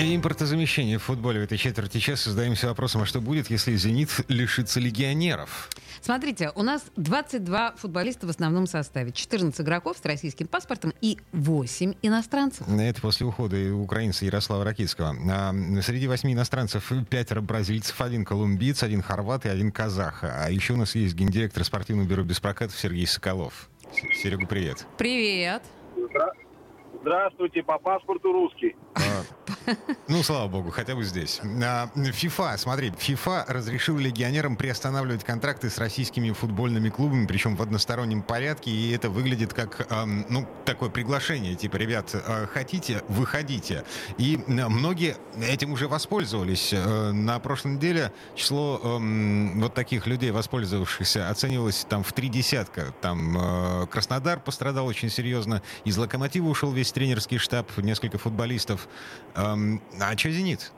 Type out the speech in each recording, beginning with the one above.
Импортозамещение в футболе в этой четверти часа задаемся вопросом, а что будет, если «Зенит» лишится легионеров? Смотрите, у нас 22 футболиста в основном составе. 14 игроков с российским паспортом и 8 иностранцев. Это после ухода украинца Ярослава Ракитского. А среди 8 иностранцев 5 бразильцев, один колумбиец, один хорват и один казах. А еще у нас есть гендиректор спортивного бюро без прокатов Сергей Соколов. Серега, привет. Привет. Здравствуйте, по паспорту русский. А, ну, слава богу, хотя бы здесь. ФИФА, смотри, ФИФА разрешил легионерам приостанавливать контракты с российскими футбольными клубами, причем в одностороннем порядке, и это выглядит как, ну, такое приглашение, типа, ребят, а, хотите, выходите. И многие этим уже воспользовались. Э, на прошлой неделе число вот таких людей, воспользовавшихся, оценивалось там в три десятка. Там э, Краснодар пострадал очень серьезно, из Локомотива ушел весь тренерский штаб, несколько футболистов. А что «Зенит»?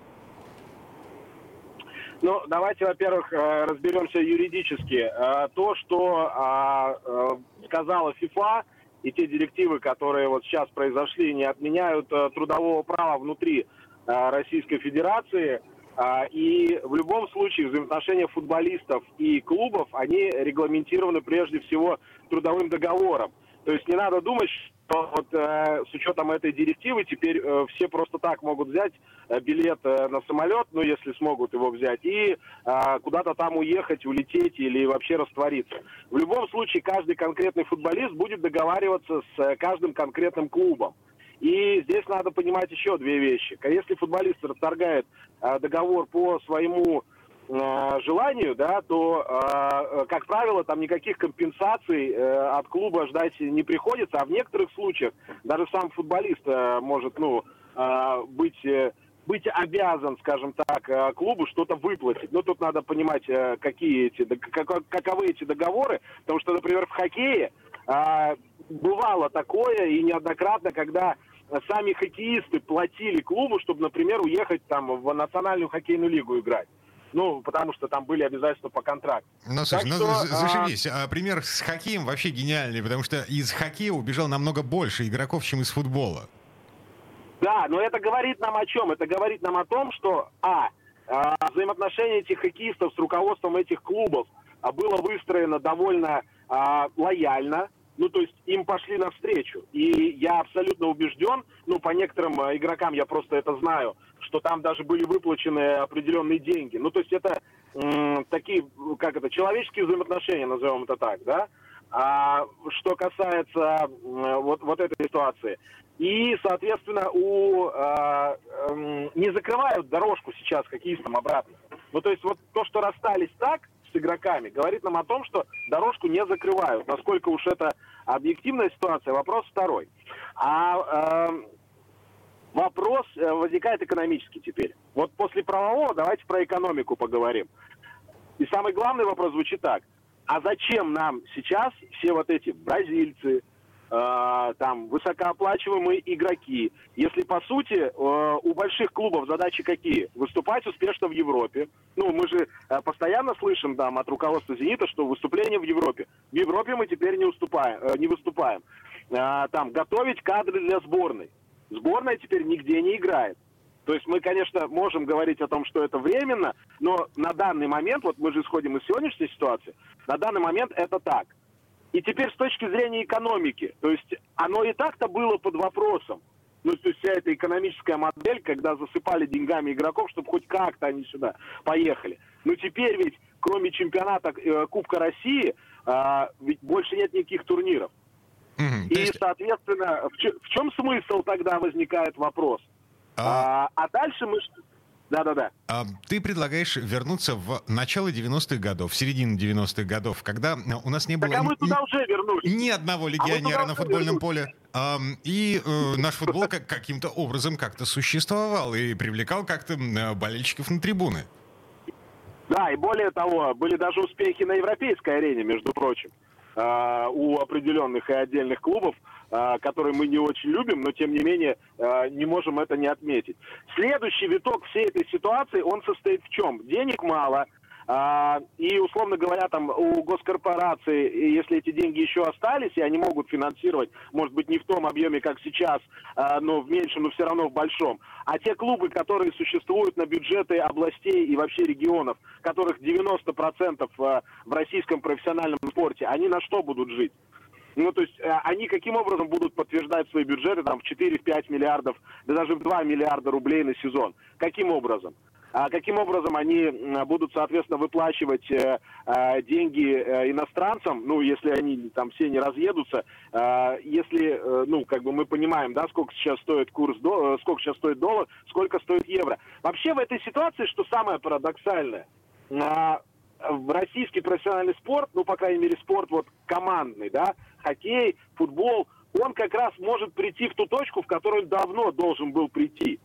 Ну, давайте, во-первых, э, разберемся юридически. Э, то, что а, э, сказала ФИФА, и те директивы, которые вот сейчас произошли, не отменяют трудового права внутри Российской Федерации. И в любом случае взаимоотношения футболистов и клубов, они регламентированы прежде всего трудовым договором. То есть не надо думать, вот э, с учетом этой директивы теперь э, все просто так могут взять э, билет э, на самолет, ну если смогут его взять, и э, куда-то там уехать, улететь или вообще раствориться. В любом случае каждый конкретный футболист будет договариваться с э, каждым конкретным клубом. И здесь надо понимать еще две вещи. Если футболист расторгает э, договор по своему желанию, да, то, э, как правило, там никаких компенсаций э, от клуба ждать не приходится, а в некоторых случаях даже сам футболист э, может, ну, э, быть быть обязан, скажем так, клубу что-то выплатить. Но тут надо понимать, какие эти, каковы эти договоры, потому что, например, в хоккее бывало такое и неоднократно, когда сами хоккеисты платили клубу, чтобы, например, уехать там в национальную хоккейную лигу играть. Ну, потому что там были обязательства по контракту. Ну, слушай, так ну, что, зашибись. А... Пример с хоккеем вообще гениальный, потому что из хоккея убежал намного больше игроков, чем из футбола. Да, но это говорит нам о чем? Это говорит нам о том, что, а, а взаимоотношения этих хоккеистов с руководством этих клубов а, было выстроено довольно а, лояльно, ну, то есть им пошли навстречу. И я абсолютно убежден, ну, по некоторым а, игрокам я просто это знаю, что там даже были выплачены определенные деньги. Ну, то есть это м, такие, как это, человеческие взаимоотношения, назовем это так, да? А что касается вот, вот этой ситуации. И, соответственно, у, а, э, не закрывают дорожку сейчас хоккеистам обратно. Ну, то есть вот то, что расстались так с игроками, говорит нам о том, что дорожку не закрывают. Насколько уж это объективная ситуация, вопрос второй. А э, вопрос э, возникает экономический теперь. Вот после правового давайте про экономику поговорим. И самый главный вопрос звучит так. А зачем нам сейчас все вот эти бразильцы, э, там, высокооплачиваемые игроки, если, по сути, э, у больших клубов задачи какие? Выступать успешно в Европе. Ну, мы же постоянно слышим там, от руководства «Зенита», что выступление в Европе. В Европе мы теперь не, уступаем, не выступаем. Там, готовить кадры для сборной. Сборная теперь нигде не играет. То есть мы, конечно, можем говорить о том, что это временно, но на данный момент, вот мы же исходим из сегодняшней ситуации, на данный момент это так. И теперь с точки зрения экономики, то есть оно и так-то было под вопросом. Ну, то есть вся эта экономическая модель, когда засыпали деньгами игроков, чтобы хоть как-то они сюда поехали. Но теперь ведь, кроме чемпионата э, Кубка России, э, ведь больше нет никаких турниров. Угу, и, есть... соответственно, в, ч- в чем смысл тогда возникает вопрос? А, а, а дальше мы... Да-да-да. А, ты предлагаешь вернуться в начало 90-х годов, в середину 90-х годов, когда у нас не было... Так а мы туда уже вернулись. Ни одного а легионера а на футбольном поле. А, и э, наш футбол как, каким-то образом как-то существовал и привлекал как-то болельщиков на трибуны. Да, и более того, были даже успехи на европейской арене, между прочим. Uh, у определенных и отдельных клубов а, который мы не очень любим, но тем не менее а, не можем это не отметить. Следующий виток всей этой ситуации, он состоит в чем? Денег мало, а, и, условно говоря, там у госкорпорации, если эти деньги еще остались, и они могут финансировать, может быть, не в том объеме, как сейчас, но в меньшем, но все равно в большом. А те клубы, которые существуют на бюджеты областей и вообще регионов, которых 90% в российском профессиональном спорте, они на что будут жить? Ну, то есть они каким образом будут подтверждать свои бюджеты там в 4-5 миллиардов, да даже в 2 миллиарда рублей на сезон? Каким образом? А каким образом они будут, соответственно, выплачивать э, э, деньги э, иностранцам, ну, если они там все не разъедутся, если, ну, как бы мы понимаем, да, сколько сейчас стоит курс, сколько сейчас стоит доллар, сколько стоит евро. Вообще в этой ситуации, что самое парадоксальное, э, в российский профессиональный спорт, ну, по крайней мере, спорт вот командный, да, хоккей, футбол, он как раз может прийти в ту точку, в которую давно должен был прийти.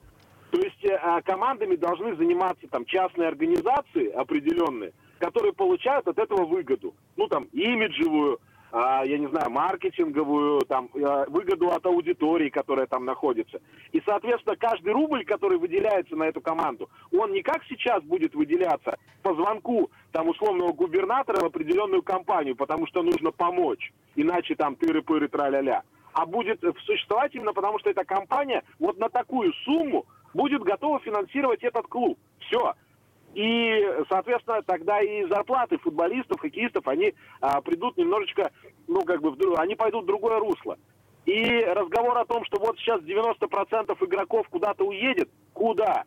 То есть э, командами должны заниматься там частные организации определенные, которые получают от этого выгоду. Ну, там, имиджевую, а, я не знаю, маркетинговую, там, э, выгоду от аудитории, которая там находится. И, соответственно, каждый рубль, который выделяется на эту команду, он не как сейчас будет выделяться по звонку там условного губернатора в определенную компанию, потому что нужно помочь, иначе там тыры-пыры тра-ля-ля. А будет существовать именно потому, что эта компания вот на такую сумму будет готова финансировать этот клуб. Все. И, соответственно, тогда и зарплаты футболистов, хоккеистов, они а, придут немножечко, ну, как бы, в, они пойдут в другое русло. И разговор о том, что вот сейчас 90% игроков куда-то уедет, куда?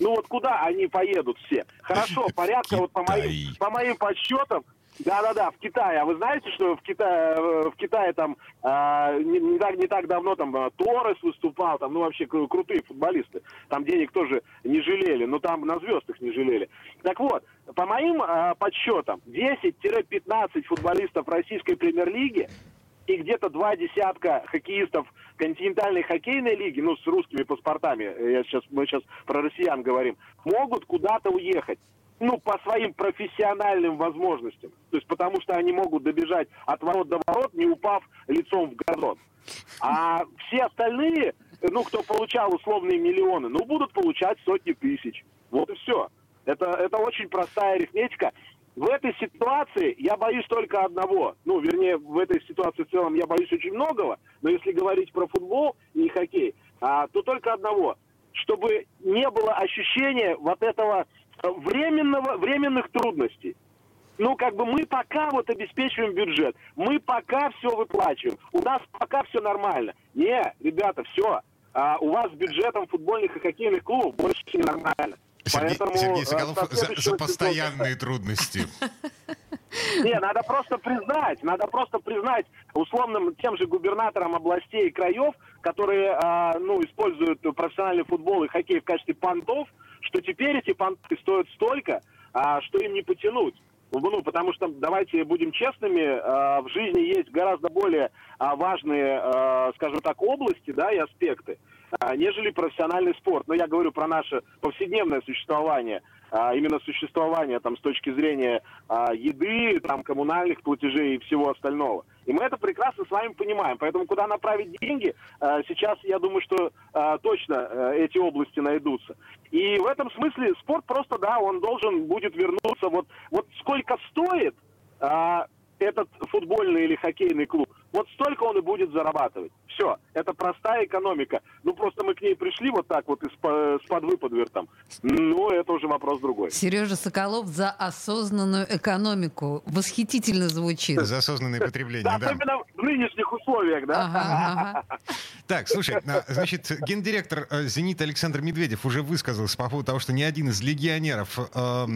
Ну вот куда они поедут все? Хорошо, порядка вот по моим, по моим подсчетам, да-да-да, в Китае. А вы знаете, что в Китае, э, в Китае там э, не, не, так, не так давно там э, Торрес выступал, там, ну, вообще крутые футболисты. Там денег тоже не жалели, но там на звезд их не жалели. Так вот, по моим э, подсчетам, 10-15 футболистов российской премьер-лиги и где-то два десятка хоккеистов континентальной хоккейной лиги, ну, с русскими паспортами, я сейчас, мы сейчас про россиян говорим, могут куда-то уехать ну, по своим профессиональным возможностям. То есть потому что они могут добежать от ворот до ворот, не упав лицом в газон. А все остальные, ну, кто получал условные миллионы, ну, будут получать сотни тысяч. Вот и все. Это, это очень простая арифметика. В этой ситуации я боюсь только одного. Ну, вернее, в этой ситуации в целом я боюсь очень многого. Но если говорить про футбол и хоккей, а, то только одного. Чтобы не было ощущения вот этого временного, временных трудностей. Ну, как бы мы пока вот обеспечиваем бюджет, мы пока все выплачиваем, у нас пока все нормально. Не, ребята, все, а, у вас с бюджетом футбольных и хоккейных клубов больше не нормально. Сергей, Поэтому, Сергей Соколов, за, за постоянные трудности. Не, надо просто признать, надо просто признать условным тем же губернаторам областей и краев, которые, а, ну, используют профессиональный футбол и хоккей в качестве понтов, что теперь эти понты стоят столько, а, что им не потянуть. Ну, потому что, давайте будем честными, э, в жизни есть гораздо более э, важные, э, скажем так, области, да, и аспекты, э, нежели профессиональный спорт. Но я говорю про наше повседневное существование – именно существования там с точки зрения а, еды, там коммунальных платежей и всего остального. И мы это прекрасно с вами понимаем. Поэтому куда направить деньги, а, сейчас я думаю, что а, точно а, эти области найдутся. И в этом смысле спорт просто, да, он должен будет вернуться. Вот, вот сколько стоит этот футбольный или хоккейный клуб, вот столько он и будет зарабатывать. Все, это простая экономика. Ну, просто мы к ней пришли вот так вот из-под выподвертом. Ну, это уже вопрос другой. Сережа Соколов за осознанную экономику. Восхитительно звучит. За осознанное потребление, да. Особенно в нынешних условиях, да. Так, слушай, значит, гендиректор э, «Зенита» Александр Медведев уже высказался по поводу того, что ни один из легионеров э,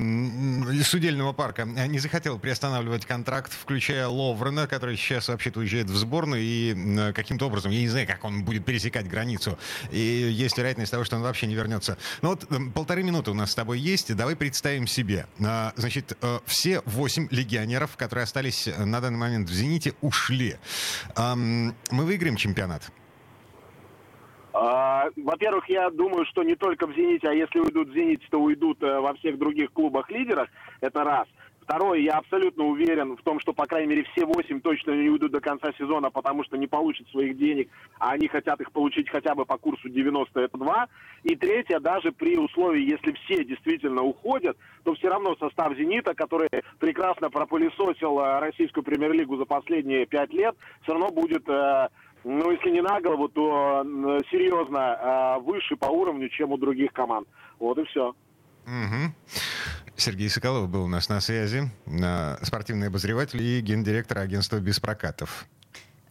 судельного парка не захотел приостанавливать контракт, включая Ловрена, который сейчас вообще-то уезжает в сборную и каким-то образом я не знаю, как он будет пересекать границу. И есть вероятность того, что он вообще не вернется. Ну вот полторы минуты у нас с тобой есть. Давай представим себе. А, значит, э, все восемь легионеров, которые остались э, на данный момент в «Зените», ушли. Мы выиграем чемпионат? А, во-первых, я думаю, что не только в «Зените», а если уйдут в «Зените», то уйдут э, во всех других клубах-лидерах. Это раз. Второе, я абсолютно уверен в том, что, по крайней мере, все восемь точно не уйдут до конца сезона, потому что не получат своих денег, а они хотят их получить хотя бы по курсу 90 это 2. И третье, даже при условии, если все действительно уходят, то все равно состав «Зенита», который прекрасно пропылесосил э, российскую премьер-лигу за последние пять лет, все равно будет э, ну, если не на голову, то серьезно э, выше по уровню, чем у других команд. Вот и все. Угу. Сергей Соколов был у нас на связи, спортивный обозреватель и гендиректор агентства «Без прокатов».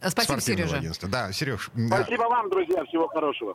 Спасибо, Сережа. Агентства. Да, Сереж. Спасибо да. вам, друзья. Всего хорошего.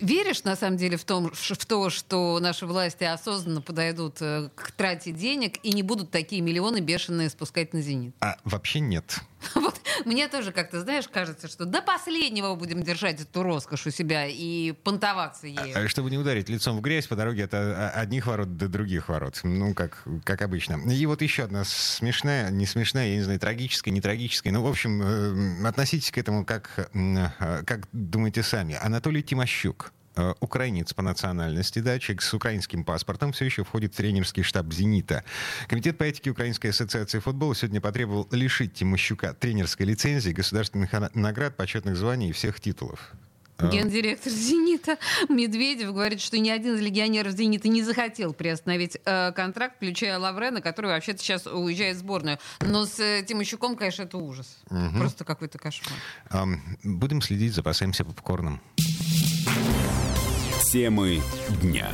Веришь, на самом деле, в, том, в то, что наши власти осознанно подойдут э, к трате денег и не будут такие миллионы бешеные спускать на «Зенит»? А вообще нет. Вот мне тоже как-то, знаешь, кажется, что до последнего будем держать эту роскошь у себя и понтоваться ею. А, чтобы не ударить лицом в грязь по дороге от а, одних ворот до других ворот. Ну, как, как обычно. И вот еще одна смешная, не смешная, я не знаю, трагическая, не трагическая. Ну, в общем, э, относитесь к этому как, э, как думаете сами. Анатолий Тимощук украинец по национальности, да, человек с украинским паспортом, все еще входит в тренерский штаб «Зенита». Комитет по этике Украинской ассоциации футбола сегодня потребовал лишить Тимощука тренерской лицензии, государственных наград, почетных званий и всех титулов. Э, Гендиректор «Зенита» Медведев говорит, что ни один из легионеров «Зенита» не захотел приостановить э, контракт, включая Лаврена, который вообще-то сейчас уезжает в сборную. Но с э, Тимощуком, конечно, это ужас. Угу. Просто какой-то кошмар. Эм, будем следить, запасаемся попкорном. Темы дня.